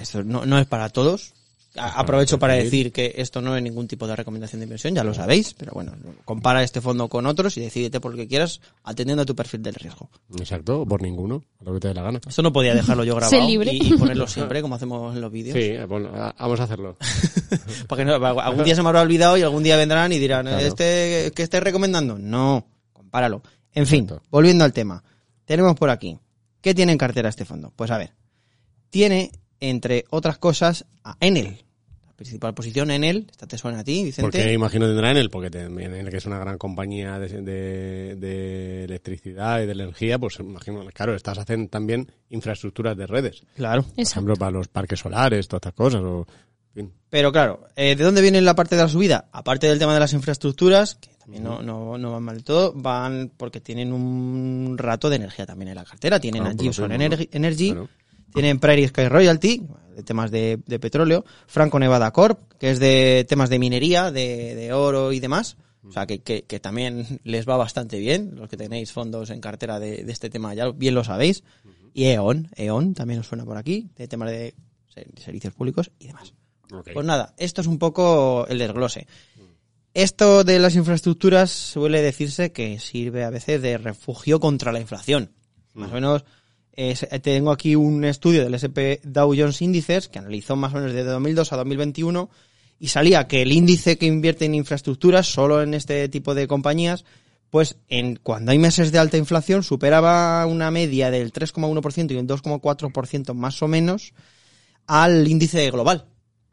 esto no, no es para todos. Aprovecho para decir que esto no es ningún tipo de recomendación de inversión, ya lo sabéis, pero bueno, compara este fondo con otros y decídete por lo que quieras atendiendo a tu perfil del riesgo. Exacto, o por ninguno, a lo que te dé la gana. Esto no podía dejarlo yo grabado libre. y, y ponerlo siempre, como hacemos en los vídeos. Sí, bueno, vamos a hacerlo. Porque no, algún día se me habrá olvidado y algún día vendrán y dirán, Claro. este que estés recomendando. No, compáralo. En fin, Exacto. volviendo al tema. Tenemos por aquí. ¿Qué tiene en cartera este fondo? Pues a ver. tiene, entre otras cosas, a Enel. Principal posición, Enel, esta te suena a ti, Vicente. Porque imagino tendrá Enel, porque también Enel, que es una gran compañía de, de- de electricidad y de energía, pues imagino, claro, estas hacen también infraestructuras de redes. Claro. Por Exacto. ejemplo, para los parques solares, todas estas cosas. O, en fin. Pero claro, eh, ¿de dónde viene la parte de la subida? Aparte del tema de las infraestructuras, que también no, no, no van mal del todo, van porque tienen un rato de energía también en la cartera. Tienen Claro, a Gibson mismo, Energy, Energy, Claro. Tienen Prairie Sky Royalty, de temas de, de petróleo, Franco Nevada Corp, que es de temas de minería, de, de oro y demás. O sea, que, que, que también les va bastante bien. Los que tenéis fondos en cartera de, de este tema ya bien lo sabéis. Y E.ON, E.ON también os suena por aquí, de temas de ser- servicios públicos y demás. Pues nada, esto es un poco el desglose. Esto de las infraestructuras suele decirse que sirve a veces de refugio contra la inflación. Más o menos, tengo aquí un estudio del SP Dow Jones Índices que analizó más o menos desde 2002 a 2021 y salía que el índice que invierte en infraestructuras, solo en este tipo de compañías, pues en cuando hay meses de alta inflación superaba una media del 3,1% y un 2,4% más o menos al índice global.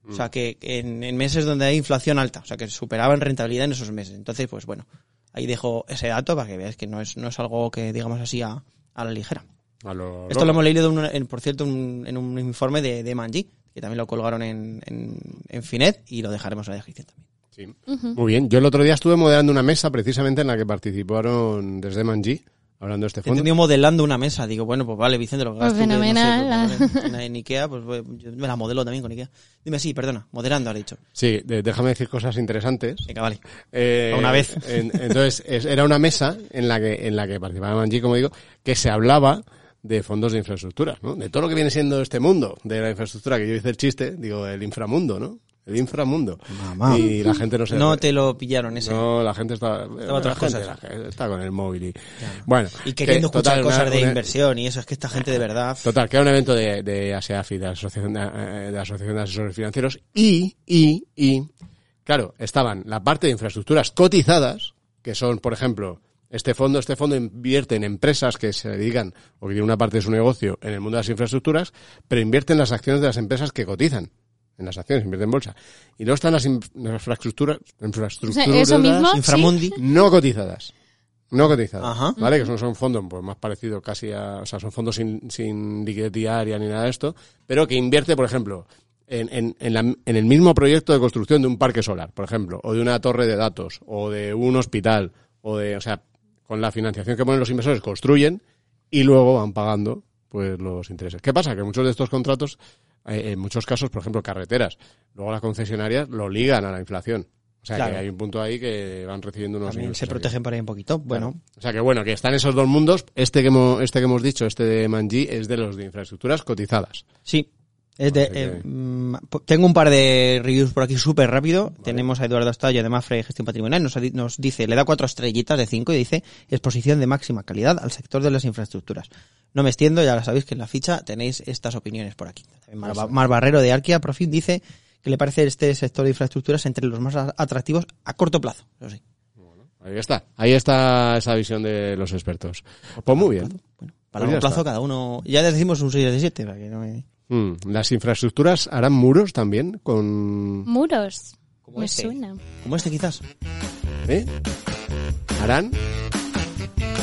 O sea, que en, en meses donde hay inflación alta, o sea, que superaba en rentabilidad en esos meses. Entonces, pues bueno, ahí dejo ese dato para que veáis que no es, no es algo que digamos así a, a la ligera. A lo Esto lo hemos leído, en un- en- por cierto, un- en un informe de, de Manji, que también lo colgaron en, en, en Finet y lo dejaremos en la descripción también. Sí. Muy bien. Yo el otro día estuve moderando una mesa precisamente en la que participaron desde Manji, hablando de este Te he fondo. entendido modelando una mesa. Digo, bueno, pues vale, Vicente, lo que Pues hagas tú, que no sé, fenomenal, pues, vale, en- en Ikea, pues voy- yo me la modelo también con Ikea. Dime, sí, perdona, modelando, has dicho. Sí, de- déjame decir cosas interesantes. Venga, vale. Eh, Una vez. en- entonces, es- era una mesa en la que en la que participaba Manji, como digo, que se hablaba de fondos de infraestructura, ¿no? De todo lo que viene siendo este mundo de la infraestructura, que yo hice el chiste, digo, el inframundo, ¿no? El inframundo. Mamá. Y la gente no se... No te lo pillaron ese. No, la gente está... Estaba otras la gente- cosas. la gente está con el móvil y... Bueno. Y queriendo que, escuchar total, cosas una- de una- inversión y eso, es que esta gente de verdad... Total, que era un evento de, de ASEAFI, de la Asociación de, eh, de la Asociación de Asesores Financieros, y, y, y, claro, estaban la parte de infraestructuras cotizadas, que son, por ejemplo, este fondo, este fondo invierte en empresas que se dedican, o que tienen una parte de su negocio en el mundo de las infraestructuras, pero invierte en las acciones de las empresas que cotizan. En las acciones, invierte en bolsa. Y luego están las in- las infraestructuras, infraestructuras eso mismo. Sí. Inframundi. no cotizadas. No cotizadas. Ajá. ¿Vale? Que son, son fondos pues, más parecidos casi a. O sea, son fondos sin, sin liquidez diaria ni nada de esto, pero que invierte, por ejemplo, en, en, en, la- en el mismo proyecto de construcción de un parque solar, por ejemplo, o de una torre de datos, o de un hospital, o de. O sea, con la financiación que ponen los inversores, construyen y luego van pagando pues los intereses. ¿Qué pasa? Que muchos de estos contratos, eh, en muchos casos, por ejemplo, carreteras, luego las concesionarias lo ligan a la inflación. O sea, Claro. que hay un punto ahí que van recibiendo unos También se aquí. protegen por ahí un poquito. Bueno, O sea que bueno, que están esos dos mundos. Este que hemos, este que hemos dicho, este de Manji, es de los de infraestructuras cotizadas. sí. Es de, Así que- eh, tengo un par de reviews por aquí súper rápido. Tenemos a Eduardo Estallo de Mafre Gestión Patrimonial. Nos, dice, le da cuatro estrellitas de cinco y dice exposición de máxima calidad al sector de las infraestructuras. No me extiendo, ya lo sabéis que en la ficha tenéis estas opiniones por aquí. Mar, Ba- Mar Barrero de Arquia Profit dice que le parece este sector de infraestructuras entre los más atractivos a corto plazo. Eso sí. Ahí está. Ahí está esa visión de los expertos. Pues muy bien. Bueno, Pues para ya largo plazo está. cada uno. Ya decimos un 6 de 7. Para que no me... Mm, Las infraestructuras harán muros también con... Muros. Como Me este. suena. Como este quizás. ¿Eh? ¿Harán?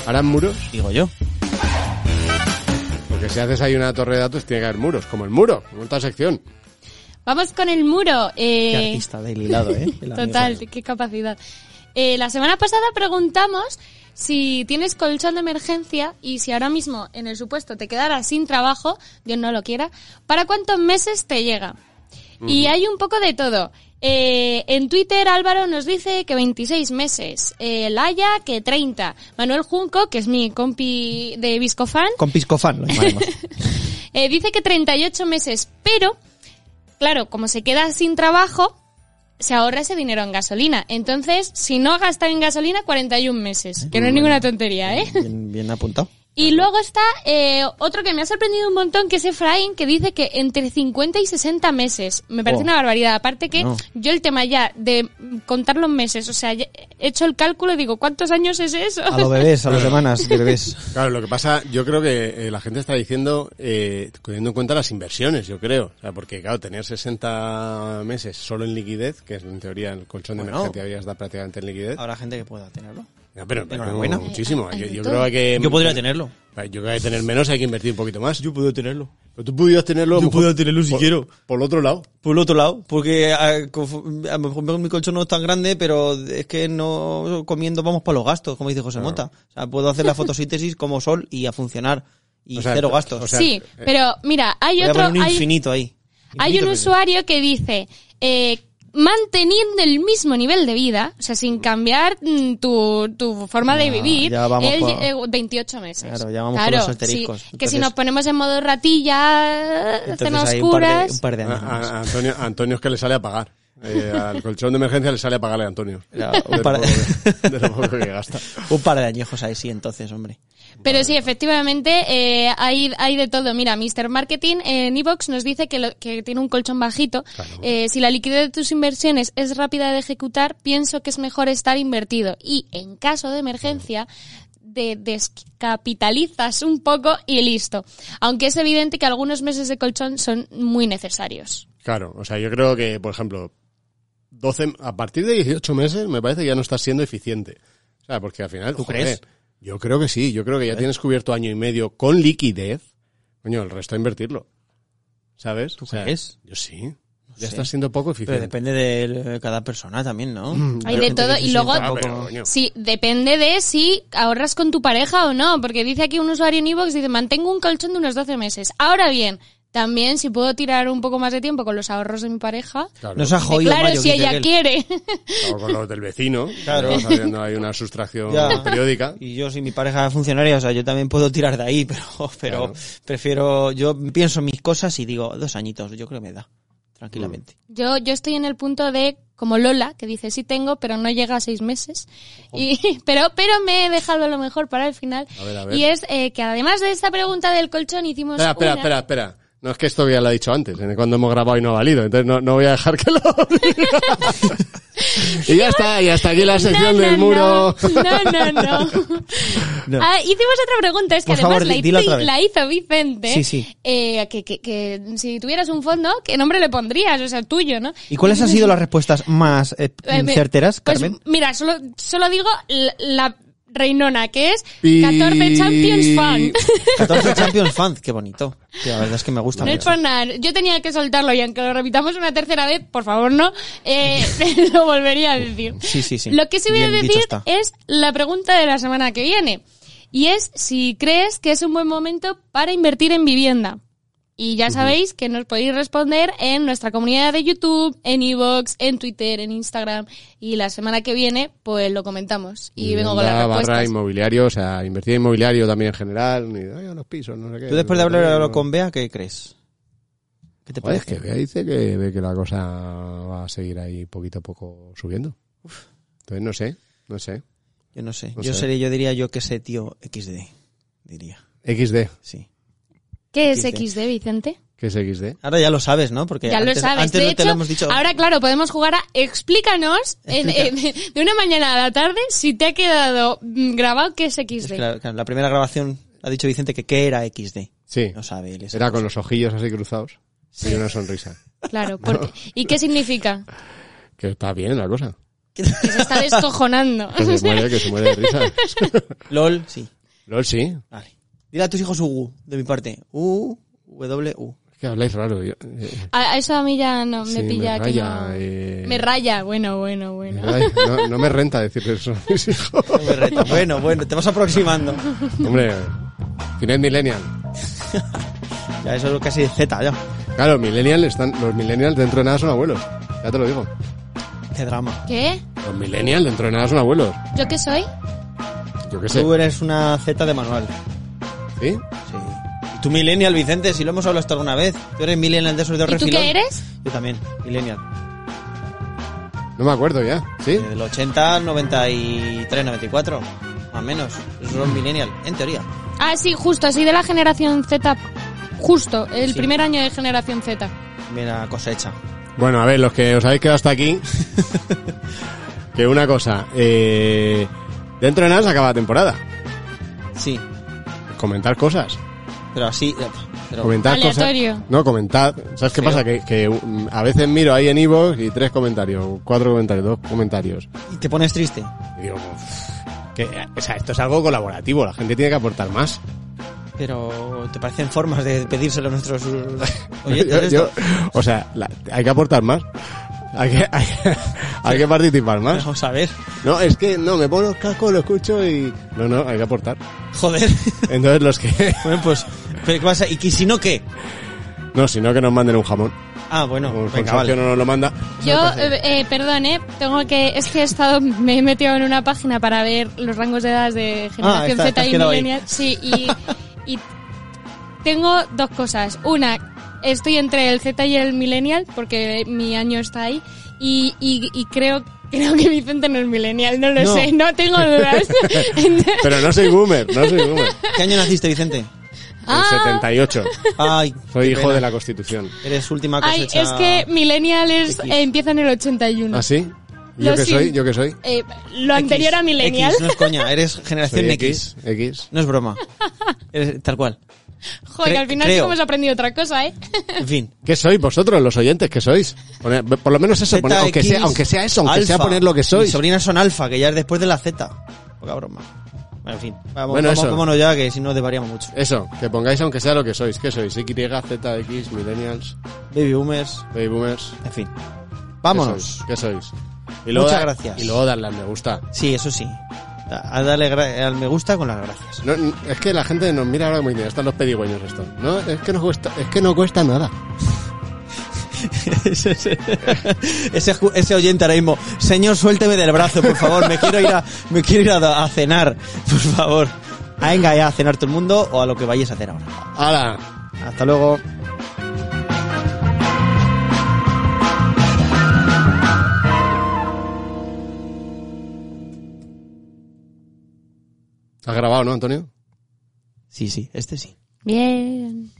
¿Harán muros? Digo yo. Porque si haces ahí una torre de datos tiene que haber muros. Como el muro, en otra sección. Vamos con el muro. Qué Eh, artista del hilado, ¿eh? El. Total, qué capacidad. Eh, la semana pasada preguntamos si tienes colchón de emergencia y si ahora mismo en el supuesto te quedaras sin trabajo, Dios no lo quiera, ¿para cuántos meses te llega? Y hay un poco de todo. Eh, en Twitter Álvaro nos dice que 26 meses, eh, Laia que 30, Manuel Junco, que es mi compi de Viscofan, Con Piscofan lo llamaremos. eh, dice que 38 meses, pero, claro, como se queda sin trabajo, se ahorra ese dinero en gasolina. Entonces, si no gasta en gasolina, 41 meses. Que no es ninguna tontería, ¿eh? bien, bien apuntado. Y luego está eh, otro que me ha sorprendido un montón, que es Efraín, que dice que entre 50 y 60 meses. Me parece Oh. una barbaridad. Aparte que No. yo el tema ya de contar los meses, o sea, ya he hecho el cálculo y digo, ¿cuántos años es eso? A los bebés, a las semanas de bebés. Claro, lo que pasa, yo creo que eh, la gente está diciendo, eh, teniendo en cuenta las inversiones, yo creo. O sea, porque, claro, tener 60 meses solo en liquidez, que es en teoría el colchón de emergencia había está prácticamente en liquidez. Habrá gente que pueda tenerlo. Pero, pero Enhorabuena. muchísimo. Hay- Yo, hay yo creo que... Yo podría tenerlo. Yo creo que hay que tener menos hay que invertir un poquito más. Yo puedo tenerlo. Pero tú pudieras tenerlo. Yo puedo tenerlo si por- quiero. Por el otro lado. Por el otro lado, porque a, lo mejor mi colchón no es tan grande, pero es que no comiendo vamos para los gastos, como dice José Mota. O sea, puedo hacer la fotosíntesis como sol y a funcionar y O sea, cero o gastos. sea, sí, eh, pero mira, hay Voy a otro... poner un hay- infinito ahí. Hay un usuario que dice, eh, manteniendo el mismo nivel de vida, o sea, sin cambiar mm, tu, tu forma de Ya, vivir, ya vamos él por- eh, 28 meses. Claro, ya vamos por los asteriscos. sí, que Entonces- si nos ponemos en modo ratilla, Entonces cenas hay un par, de, oscuras... un par de años más. a- a Antonio, a Antonio es que le sale a pagar. Eh, al colchón de emergencia le sale a pagarle a Antonio. Ya, De un lo par de- poco que- de lo poco que gasta. Un par de añejos ahí sí, entonces, hombre. Pero sí, efectivamente, eh, hay, hay de todo. Mira, Mr. Marketing en Evox nos dice que, lo- que tiene un colchón bajito. Eh, si la liquidez de tus inversiones es rápida de ejecutar, pienso que es mejor estar invertido. Y en caso de emergencia, de descapitalizas un poco y listo. Aunque es evidente que algunos meses de colchón son muy necesarios. Claro, o sea, yo creo que, por ejemplo, 12, a partir de 18 meses me parece que ya no estás siendo eficiente. O sea, porque al final, ¿Tú joder, crees? Yo creo que sí, yo creo que ya tienes cubierto año y medio con liquidez. Coño, el resto a invertirlo. ¿Sabes? ¿Tú O sea, crees? Yo sí. Ya sé. estás siendo poco Pero eficiente. depende de eh, cada persona también, ¿no? Hay de todo y luego Ah, pero. Sí, depende de si ahorras con tu pareja o no, porque dice aquí un usuario en Evox, dice, mantengo un colchón de unos 12 meses. Ahora bien, también si puedo tirar un poco más de tiempo con los ahorros de mi pareja, Claro, Nos ha que jodido claro, Mario, si ella quiere. o con los del vecino. Claro. Haciendo ahí una sustracción Ya. periódica. Y yo, si mi pareja es funcionaria, o sea, yo también puedo tirar de ahí, pero, pero Claro. prefiero, yo pienso mis cosas y digo, dos añitos, yo creo que me da, tranquilamente. Yo, yo estoy en el punto de, como Lola, que dice, sí tengo, pero no llega a seis meses. Y, pero, pero me he dejado lo mejor para el final. A ver, a ver. Y es eh, que además de esta pregunta del colchón hicimos Espera, espera, una- espera, espera. No es que esto ya lo he dicho antes, cuando hemos grabado y no ha valido, entonces no, no voy a dejar que lo diga. Y ya está, y hasta aquí la sección no, del muro. No, no, no. No. Ah, hicimos otra pregunta, es que Por además favor, la, hizo, la Vicente. Sí, sí. eh, que, que, que si tuvieras un fondo, ¿qué nombre le pondrías? O sea, tuyo, ¿no? ¿Y cuáles han sido las respuestas más eh, Eh, certeras, pues, Carmen? mira, solo, solo digo la, la reinona, que es Y- 14 Champions Fan. 14 Champions Fans, qué bonito. La verdad es que me gusta No es mucho. por nada. Yo tenía que soltarlo y aunque lo repitamos una tercera vez, por favor no, eh, lo volvería a decir. Sí, sí, sí. Lo que sí voy a decir es la pregunta de la semana que viene. Y es si crees que es un buen momento para invertir en vivienda. Y ya sabéis que nos podéis responder en nuestra comunidad de YouTube, en Evox, en Twitter, en Instagram. Y la semana que viene, pues lo comentamos. Y vengo con las Vivienda barra respuestas. inmobiliario, o sea, invertir en inmobiliario también en general, ni ay, los pisos, no sé qué. Tú después de hablarlo con Bea, ¿qué crees? ¿Qué te Joder, es parece? que Bea dice que ve que la cosa va a seguir ahí poquito a poco subiendo. Entonces no sé, no sé. Yo no sé. No yo sé. sería, yo diría yo que sé, tío, XD. Diría. XD. Sí. ¿Qué es XD? Vicente? ¿Qué es XD? Ahora ya lo sabes, ¿no? Porque Ya antes, lo sabes. antes de no te lo hemos dicho. ahora claro, podemos jugar a explícanos en- Explica. en- de una mañana a la tarde si te ha quedado mm, grabado que es XD. Es que la, primera grabación ha dicho Vicente que qué era XD. Sí. No sabe él Era cosa. con los ojillos así cruzados y una sonrisa. Claro, porque, ¿y qué significa? Que está bien la cosa. Que se está descojonando. Que se muere, que se muere de risa. LOL, sí. LOL sí. Vale. Dile a tus hijos U, de mi parte. U, W, U. Es que habláis raro. yo- eh, A, a eso a mí ya no me Sí, me pilla que raya, no- eh. Me raya, bueno, bueno, me bueno. raya. no, no me renta decir eso a mis hijos. No me reta. bueno, bueno, te vas aproximando. Hombre, final millennial. Ya eso es casi Z, ya. Claro, millennial están, los millennials dentro de nada son abuelos. Ya te lo digo. Qué drama. ¿Qué? Los millennials dentro de nada son abuelos. ¿Yo qué soy? Yo qué sé. Tú eres una Z de manual. ¿Sí? Sí. Y tú millennial, Vicente, si lo hemos hablado esto alguna vez. Tú eres millennial de esos de ¿Y tú qué eres? Yo también, millennial. No me acuerdo ya. ¿Sí? Del 80 al 93, 94. Al menos. Es un millennial, en teoría. Ah, sí, justo, así de la generación Z. Justo, el Sí. primer año de generación Z. Mira, cosecha. Bueno, a ver, los que os habéis quedado hasta aquí, que una cosa, eh, dentro de nada se acaba la temporada. Sí, Comentar cosas. pero así... eh, Pero, Comentar Aleatorio. cosas. No, comentad. ¿Sabes qué Feo. pasa? Que, que mm, a veces miro ahí en Ivo y tres comentarios, cuatro comentarios, dos comentarios. ¿Y te pones triste? Y digo, "Uf, que, o sea, esto es algo colaborativo, la gente tiene que aportar más. Pero ¿te parecen formas de pedírselo a nuestros oyentes? Yo- yo- o sea, la- hay que aportar más. Hay que, hay, que- hay que participar más. Vamos a ver. No, es que no, me pongo los cascos, lo escucho y... No, no, hay que aportar. Joder. Entonces los que... bueno, pues... ¿pero qué pasa? ¿Y que si no qué? No, sino que nos manden un jamón. Ah, bueno, Como el venga, vale. no nos lo manda. Yo, eh, eh, perdón, eh, tengo que, es que he estado, me he metido en una página para ver los rangos de edad de generación está- te Z y quedado ahí. millennial. Sí, y, y tengo dos cosas. Una, estoy entre el Z y el millennial, porque mi año está ahí, y, y, y creo, creo que Vicente no es millennial, no lo No. sé, no tengo dudas. Pero no soy boomer, no soy boomer. ¿Qué año naciste, Vicente? Ah. El 78. Ay, Soy hijo pena. de la Constitución. Eres última Ay, cosecha. es que millennial es, X. eh, empieza en el 81. ¿Ah, sí? ¿Yo qué soy? ¿Yo qué soy? Eh, lo anterior a X, millennial. X, no es coña, eres generación Soy X. X. X. No es broma. Eres tal cual. Joder, al final sí creo. que hemos aprendido otra cosa, ¿eh? En fin. ¿Qué sois vosotros, los oyentes? ¿Qué sois? Poner- por lo menos eso, poner- aunque, sea, aunque sea eso, aunque sea poner lo que Mis sois. sobrinas son alfa, que ya es después de la Z. Poca broma. Bueno, en fin. Vamos, Bueno, vamos, eso. vámonos ya, que si no desvariamos mucho. Eso, que pongáis aunque sea lo que sois. ¿Qué sois? Y, Z, X, Millennials, Baby boomers, Baby Boomers. en fin. ¿Qué Vámonos. sois? ¿Qué sois? Y Muchas da- gracias. Y luego darle al me gusta. Sí, eso sí. A darle al me gusta con las gracias. No, es que la gente nos mira ahora muy bien. Están los pedigüeños estos. No, es que no cuesta, es que no cuesta nada. ese, ese- ese oyente ahora mismo, señor, suélteme del brazo, por favor, me quiero ir a, me quiero ir a, a cenar, por favor. A venga ya a cenar todo el mundo o a lo que vayáis a hacer ahora. ¡Hala! Hasta luego. ¿Has grabado, no, Antonio? Sí, sí, este sí. Bien.